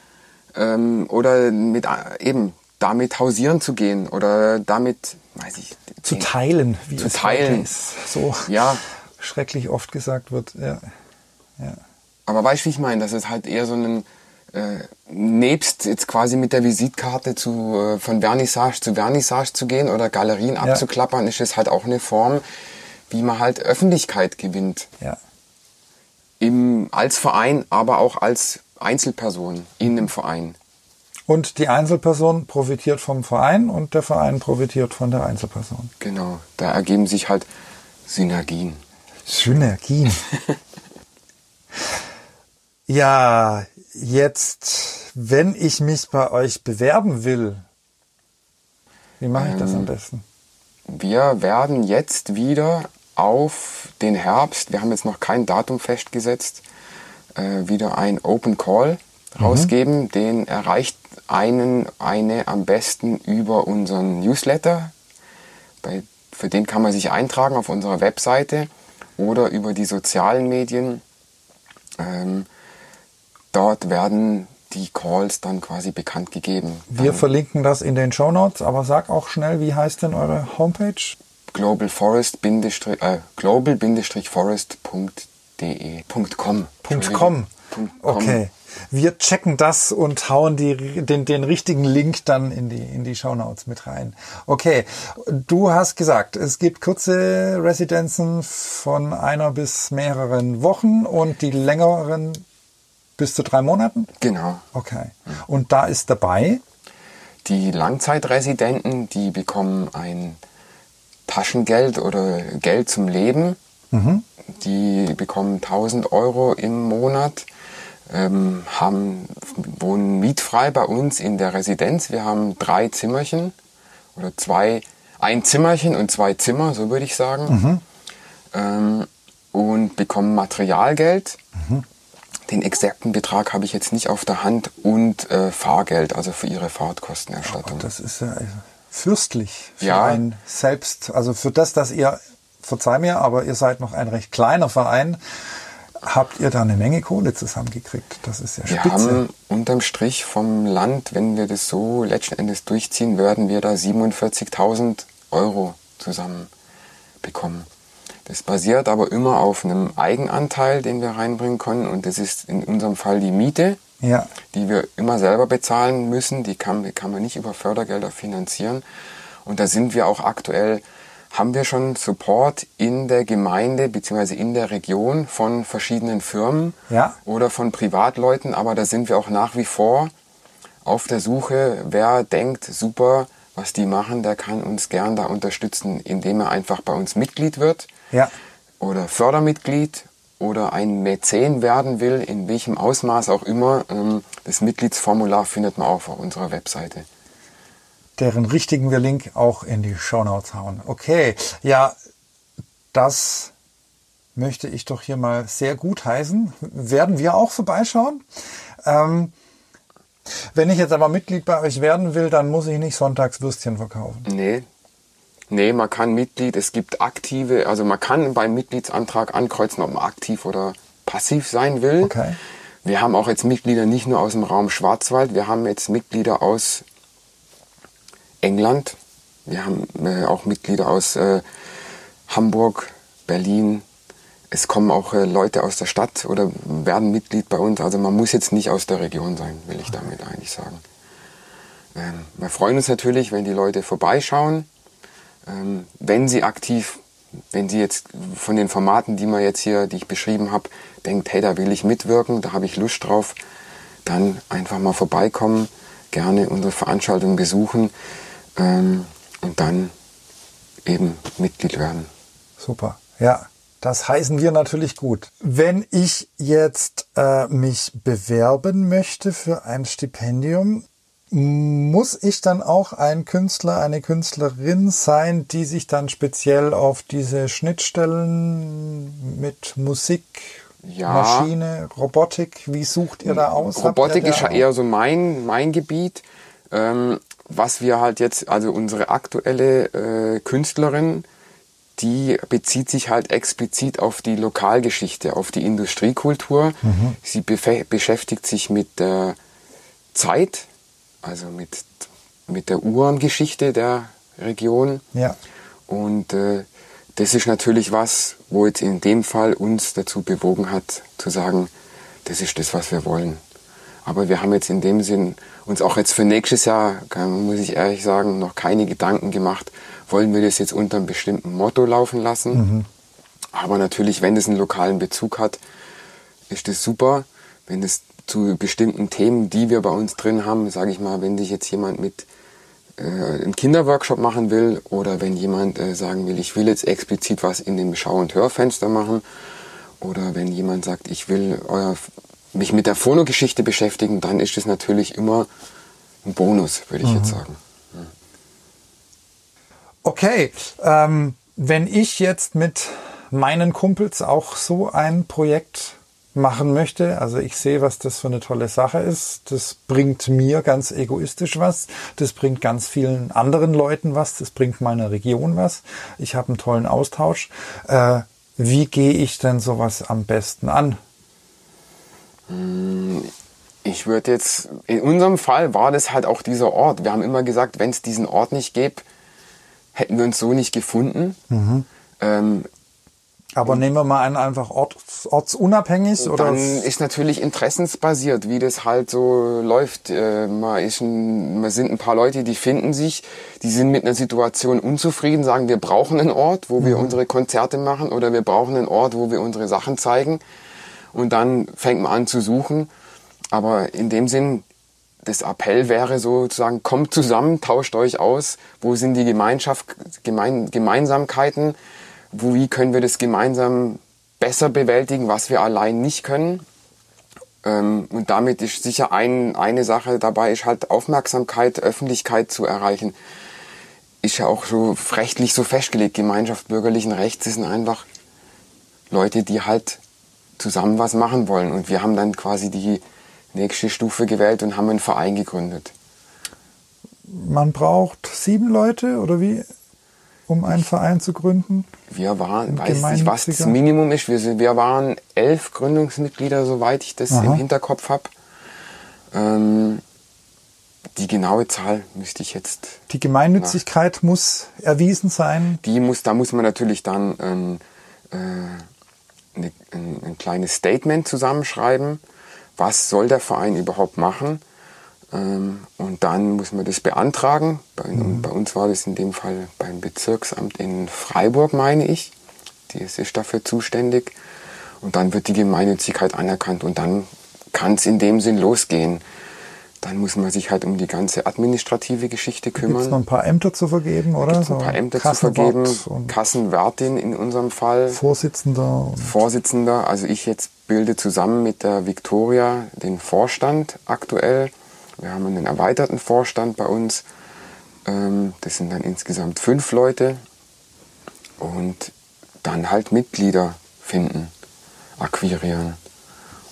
ähm, oder mit äh, eben damit hausieren zu gehen oder damit, weiß ich, zu teilen, wie zu es teilen. so ja. schrecklich oft gesagt wird. Ja. Ja. Aber weißt du, wie ich meine, dass es halt eher so ein äh, nebst jetzt quasi mit der Visitkarte zu, äh, von Vernissage zu Vernissage zu gehen oder Galerien Ja. abzuklappern, ist es halt auch eine Form, wie man halt Öffentlichkeit gewinnt. Ja. Im, als Verein, aber auch als Einzelperson in einem Verein. Und die Einzelperson profitiert vom Verein und der Verein profitiert von der Einzelperson. Genau, da ergeben sich halt Synergien. Synergien. <laughs> ja, jetzt, wenn ich mich bei euch bewerben will, wie mache ich das am besten? Wir werden jetzt wieder auf den Herbst, wir haben jetzt noch kein Datum festgesetzt, äh, wieder ein Open Call rausgeben. Den erreicht einen, eine am besten über unseren Newsletter. Bei, für den kann man sich eintragen auf unserer Webseite oder über die sozialen Medien. Ähm, dort werden die Calls dann quasi bekannt gegeben. Wir verlinken das in den Show Notes, aber sag auch schnell, wie heißt denn eure Homepage? globalforest äh, global-forest.de .com. Punkt .com. Okay. Wir checken das und hauen die, den, den richtigen Link dann in die, in die Shownotes mit rein. Okay. Du hast gesagt, es gibt kurze Residenzen von einer bis mehreren Wochen und die längeren bis zu drei Monaten? Genau. Okay. Und da ist dabei? Die Langzeitresidenten, die bekommen ein Taschengeld oder Geld zum Leben. Die bekommen 1000 Euro im Monat, ähm, haben, wohnen mietfrei bei uns in der Residenz. Wir haben drei Zimmerchen oder zwei, ein Zimmerchen und zwei Zimmer, so würde ich sagen. Ähm, und bekommen Materialgeld. Den exakten Betrag habe ich jetzt nicht auf der Hand und äh, Fahrgeld, also für ihre Fahrtkostenerstattung. Das ist ja fürstlich für Ja. ein Selbst, also für das, dass ihr, verzeih mir, aber ihr seid noch ein recht kleiner Verein, habt ihr da eine Menge Kohle zusammengekriegt. Das ist ja Wir spitze. haben unterm Strich vom Land, wenn wir das so letzten Endes durchziehen, werden wir da 47.000 Euro zusammen bekommen. Das basiert aber immer auf einem Eigenanteil, den wir reinbringen können. Und das ist in unserem Fall die Miete, ja, die wir immer selber bezahlen müssen. Die kann, die kann man nicht über Fördergelder finanzieren. Und da sind wir auch aktuell, haben wir schon Support in der Gemeinde bzw. in der Region von verschiedenen Firmen Ja. oder von Privatleuten. Aber da sind wir auch nach wie vor auf der Suche, wer denkt, super, was die machen, der kann uns gern da unterstützen, indem er einfach bei uns Mitglied wird ja, oder Fördermitglied oder ein Mäzen werden will, in welchem Ausmaß auch immer. Ähm, Das Mitgliedsformular findet man auch auf unserer Webseite. Deren richtigen wir Link auch in die Shownotes hauen. Okay, ja, das möchte ich doch hier mal sehr gut heißen. Werden wir auch vorbeischauen? Ähm, wenn ich jetzt aber Mitglied bei euch werden will, dann muss ich nicht sonntags Würstchen verkaufen. Nee. Nee, man kann Mitglied, es gibt aktive, also man kann beim Mitgliedsantrag ankreuzen, ob man aktiv oder passiv sein will. Okay. Wir haben auch jetzt Mitglieder nicht nur aus dem Raum Schwarzwald, wir haben jetzt Mitglieder aus England, wir haben äh, auch Mitglieder aus äh, Hamburg, Berlin. Es kommen auch äh, Leute aus der Stadt oder werden Mitglied bei uns. Also man muss jetzt nicht aus der Region sein, will ich damit eigentlich sagen. Ähm, wir freuen uns natürlich, wenn die Leute vorbeischauen, ähm, wenn sie aktiv, wenn sie jetzt von den Formaten, die man jetzt hier, die ich beschrieben habe, denkt, hey, da will ich mitwirken, da habe ich Lust drauf, dann einfach mal vorbeikommen, gerne unsere Veranstaltung besuchen ähm, und dann eben Mitglied werden. Super. Ja, das heißen wir natürlich gut. Wenn ich jetzt äh, mich bewerben möchte für ein Stipendium, muss ich dann auch ein Künstler, eine Künstlerin sein, die sich dann speziell auf diese Schnittstellen mit Musik, Ja. Maschine, Robotik, wie sucht ihr da aus? Robotik ist ja eher so mein, mein Gebiet. Ähm, was wir halt jetzt, also unsere aktuelle äh, Künstlerin, die bezieht sich halt explizit auf die Lokalgeschichte, auf die Industriekultur. Mhm. Sie beschäftigt sich mit der Zeit, also mit, mit der Uhrengeschichte der Region. Ja. Und äh, das ist natürlich was, wo jetzt in dem Fall uns dazu bewogen hat, zu sagen, das ist das, was wir wollen. Aber wir haben jetzt in dem Sinn uns auch jetzt für nächstes Jahr, muss ich ehrlich sagen, noch keine Gedanken gemacht, wollen wir das jetzt unter einem bestimmten Motto laufen lassen. Mhm. Aber natürlich, wenn es einen lokalen Bezug hat, ist das super. Wenn es zu bestimmten Themen, die wir bei uns drin haben, sage ich mal, wenn sich jetzt jemand mit äh, einen Kinderworkshop machen will oder wenn jemand äh, sagen will, ich will jetzt explizit was in dem Schau- und Hörfenster machen oder wenn jemand sagt, ich will euer, mich mit der Phonogeschichte beschäftigen, dann ist es natürlich immer ein Bonus, würde ich mhm. jetzt sagen. Ja. Okay, ähm, wenn ich jetzt mit meinen Kumpels auch so ein Projekt machen möchte. Also ich sehe, was das für eine tolle Sache ist. Das bringt mir ganz egoistisch was. Das bringt ganz vielen anderen Leuten was. Das bringt meiner Region was. Ich habe einen tollen Austausch. Äh, wie gehe ich denn sowas am besten an? Ich würde jetzt, in unserem Fall war das halt auch dieser Ort. Wir haben immer gesagt, wenn es diesen Ort nicht gäbe, hätten wir uns so nicht gefunden. Mhm. Ähm, aber nehmen wir mal an, einfach orts, ortsunabhängig oder? Dann ist natürlich interessensbasiert, wie das halt so läuft. Äh, man, ist ein, man sind ein paar Leute, die finden sich, die sind mit einer Situation unzufrieden, sagen, wir brauchen einen Ort, wo wir mhm. unsere Konzerte machen oder wir brauchen einen Ort, wo wir unsere Sachen zeigen. Und dann fängt man an zu suchen. Aber in dem Sinn, das Appell wäre sozusagen, kommt zusammen, tauscht euch aus, wo sind die Gemeinschaft, Gemein, Gemeinsamkeiten, wo, wie können wir das gemeinsam besser bewältigen, was wir allein nicht können. Ähm, und damit ist sicher ein, eine Sache dabei, ist halt Aufmerksamkeit, Öffentlichkeit zu erreichen. Ist ja auch so rechtlich so festgelegt. Gemeinschaft bürgerlichen Rechts sind einfach Leute, die halt zusammen was machen wollen. Und wir haben dann quasi die nächste Stufe gewählt und haben einen Verein gegründet. Man braucht sieben Leute oder wie? um einen Verein zu gründen? Wir waren, weiß nicht, was das Minimum ist. Wir, sind, wir waren elf Gründungsmitglieder, soweit ich das Aha. im Hinterkopf habe. Ähm, die genaue Zahl müsste ich jetzt. Die Gemeinnützigkeit nach. muss erwiesen sein. Die muss, da muss man natürlich dann ähm, äh, eine, ein, ein kleines Statement zusammenschreiben. Was soll der Verein überhaupt machen? Ähm, und dann muss man das beantragen. Bei, mhm. bei, uns war das in dem Fall beim Bezirksamt in Freiburg, meine ich. Die ist dafür zuständig. Und dann wird die Gemeinnützigkeit anerkannt und dann kann es in dem Sinn losgehen. Dann muss man sich halt um die ganze administrative Geschichte kümmern. Gibt es noch ein paar Ämter zu vergeben, oder? Ein paar Ämter zu vergeben. Kassenwärtin in unserem Fall. Vorsitzender. Vorsitzender. Also ich jetzt bilde zusammen mit der Viktoria den Vorstand aktuell. Wir haben einen erweiterten Vorstand bei uns. Ähm, das sind dann insgesamt fünf Leute. Und dann halt Mitglieder finden, akquirieren.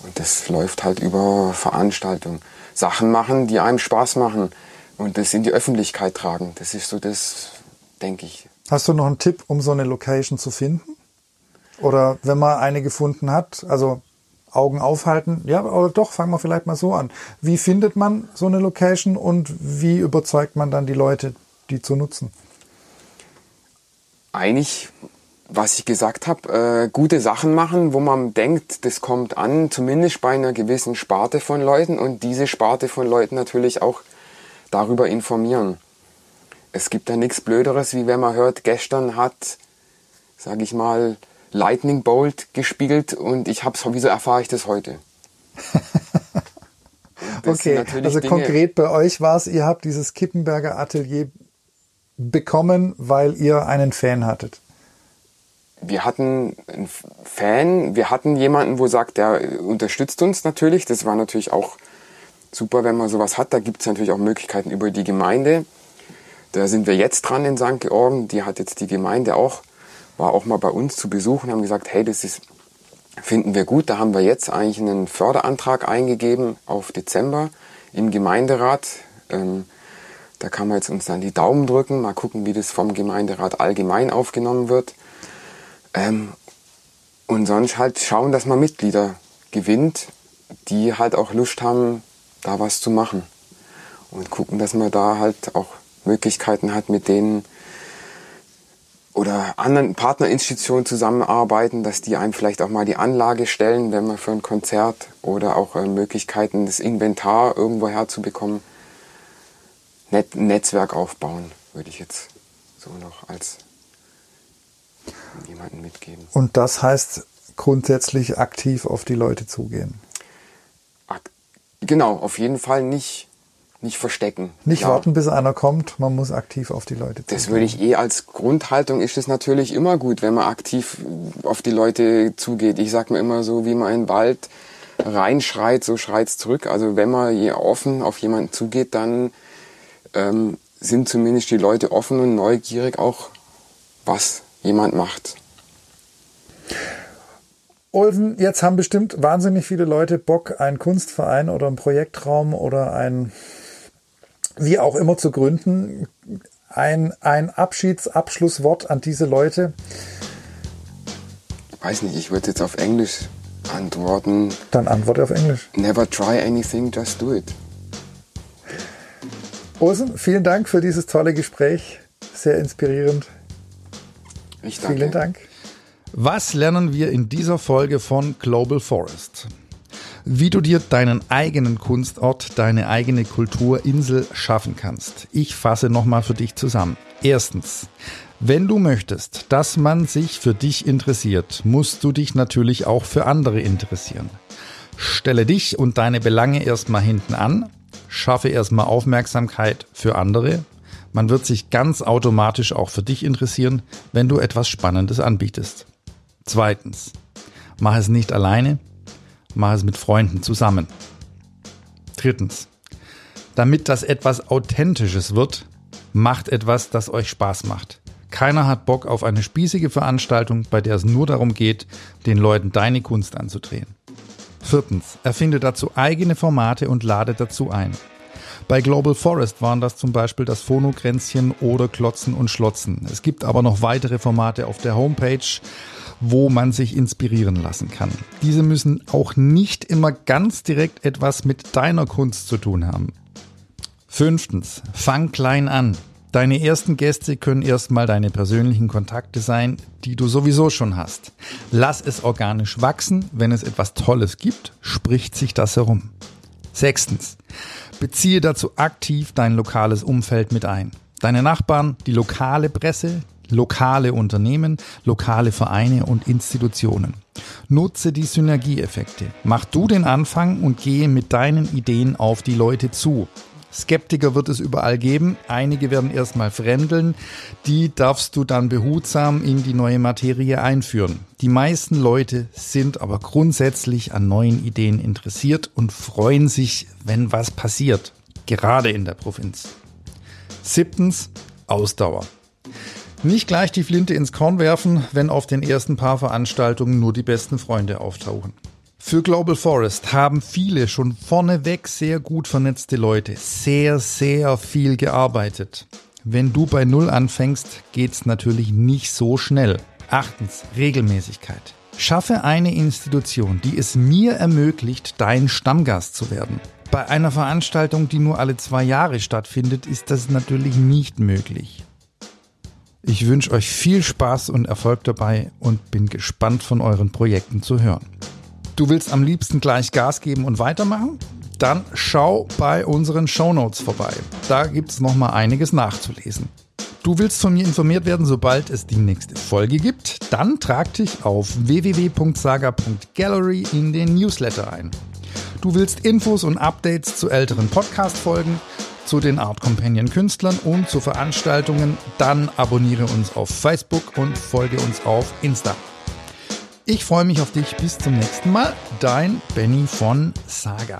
Und das läuft halt über Veranstaltungen. Sachen machen, die einem Spaß machen und das in die Öffentlichkeit tragen. Das ist so das, denke ich. Hast du noch einen Tipp, um so eine Location zu finden? Oder wenn man eine gefunden hat, also Augen aufhalten. Ja, aber doch, fangen wir vielleicht mal so an. Wie findet man so eine Location und wie überzeugt man dann die Leute, die zu nutzen? Eigentlich, was ich gesagt habe, äh, gute Sachen machen, wo man denkt, das kommt an, zumindest bei einer gewissen Sparte von Leuten und diese Sparte von Leuten natürlich auch darüber informieren. Es gibt ja nichts Blöderes, wie wenn man hört, gestern hat, sage ich mal, Lightning Bolt gespielt und ich habe es, wieso erfahre ich das heute? <laughs> okay, also Dinge, konkret bei euch war es, ihr habt dieses Kippenberger Atelier bekommen, weil ihr einen Fan hattet. Wir hatten einen Fan, wir hatten jemanden, wo sagt, der unterstützt uns natürlich. Das war natürlich auch super, wenn man sowas hat. Da gibt es natürlich auch Möglichkeiten über die Gemeinde. Da sind wir jetzt dran in St. Georgen. Die hat jetzt die Gemeinde auch war auch mal bei uns zu Besuch und haben gesagt, hey, das ist, finden wir gut. Da haben wir jetzt eigentlich einen Förderantrag eingegeben auf Dezember im Gemeinderat. Ähm, da kann man jetzt uns dann die Daumen drücken, mal gucken, wie das vom Gemeinderat allgemein aufgenommen wird. Ähm, und sonst halt schauen, dass man Mitglieder gewinnt, die halt auch Lust haben, da was zu machen. Und gucken, dass man da halt auch Möglichkeiten hat, mit denen oder anderen Partnerinstitutionen zusammenarbeiten, dass die einem vielleicht auch mal die Anlage stellen, wenn man für ein Konzert oder auch äh, Möglichkeiten, das Inventar irgendwo herzubekommen. Net Netzwerk aufbauen, würde ich jetzt so noch als jemanden mitgeben. Und das heißt grundsätzlich aktiv auf die Leute zugehen. Ak genau, auf jeden Fall nicht nicht verstecken. Nicht Klar. warten, bis einer kommt, man muss aktiv auf die Leute zugehen. Das würde ich eh als Grundhaltung ist es natürlich immer gut, wenn man aktiv auf die Leute zugeht. Ich sag mir immer so, wie man in den Wald reinschreit, so schreit's zurück. Also wenn man je offen auf jemanden zugeht, dann ähm, sind zumindest die Leute offen und neugierig auch, was jemand macht. Olsen, jetzt haben bestimmt wahnsinnig viele Leute Bock, einen Kunstverein oder einen Projektraum oder ein wie auch immer zu gründen. Ein, ein Abschiedsabschlusswort an diese Leute. Weiß nicht, ich würde jetzt auf Englisch antworten. Dann antworte auf Englisch. Never try anything, just do it. Olsen, vielen Dank für dieses tolle Gespräch. Sehr inspirierend. Ich danke. Vielen Dank. Was lernen wir in dieser Folge von Global Forest? wie du dir deinen eigenen Kunstort, deine eigene Kulturinsel schaffen kannst. Ich fasse nochmal für dich zusammen. Erstens, wenn du möchtest, dass man sich für dich interessiert, musst du dich natürlich auch für andere interessieren. Stelle dich und deine Belange erstmal hinten an, schaffe erstmal Aufmerksamkeit für andere. Man wird sich ganz automatisch auch für dich interessieren, wenn du etwas Spannendes anbietest. Zweitens, mach es nicht alleine, mach es mit Freunden zusammen. Drittens, damit das etwas Authentisches wird, macht etwas, das euch Spaß macht. Keiner hat Bock auf eine spießige Veranstaltung, bei der es nur darum geht, den Leuten deine Kunst anzudrehen. Viertens, erfinde dazu eigene Formate und lade dazu ein. Bei Global Forest waren das zum Beispiel das Phonogränzchen oder Klotzen und Schlotzen. Es gibt aber noch weitere Formate auf der Homepage wo man sich inspirieren lassen kann. Diese müssen auch nicht immer ganz direkt etwas mit deiner Kunst zu tun haben. Fünftens, fang klein an. Deine ersten Gäste können erstmal deine persönlichen Kontakte sein, die du sowieso schon hast. Lass es organisch wachsen. Wenn es etwas Tolles gibt, spricht sich das herum. Sechstens, beziehe dazu aktiv dein lokales Umfeld mit ein. Deine Nachbarn, die lokale Presse, lokale Unternehmen, lokale Vereine und Institutionen. Nutze die Synergieeffekte. Mach du den Anfang und gehe mit deinen Ideen auf die Leute zu. Skeptiker wird es überall geben. Einige werden erstmal fremdeln. Die darfst du dann behutsam in die neue Materie einführen. Die meisten Leute sind aber grundsätzlich an neuen Ideen interessiert und freuen sich, wenn was passiert. Gerade in der Provinz. Siebtens, Ausdauer. Nicht gleich die Flinte ins Korn werfen, wenn auf den ersten paar Veranstaltungen nur die besten Freunde auftauchen. Für Global Forest haben viele schon vorneweg sehr gut vernetzte Leute sehr, sehr viel gearbeitet. Wenn du bei Null anfängst, geht's natürlich nicht so schnell. Achtens, Regelmäßigkeit. Schaffe eine Institution, die es mir ermöglicht, dein Stammgast zu werden. Bei einer Veranstaltung, die nur alle zwei Jahre stattfindet, ist das natürlich nicht möglich. Ich wünsche euch viel Spaß und Erfolg dabei und bin gespannt von euren Projekten zu hören. Du willst am liebsten gleich Gas geben und weitermachen? Dann schau bei unseren Shownotes vorbei. Da gibt es nochmal einiges nachzulesen. Du willst von mir informiert werden, sobald es die nächste Folge gibt? Dann trag dich auf www.saga.gallery in den Newsletter ein. Du willst Infos und Updates zu älteren Podcast-Folgen? zu den Art Companion Künstlern und zu Veranstaltungen, dann abonniere uns auf Facebook und folge uns auf Insta. Ich freue mich auf dich. Bis zum nächsten Mal. Dein Benny von Saga.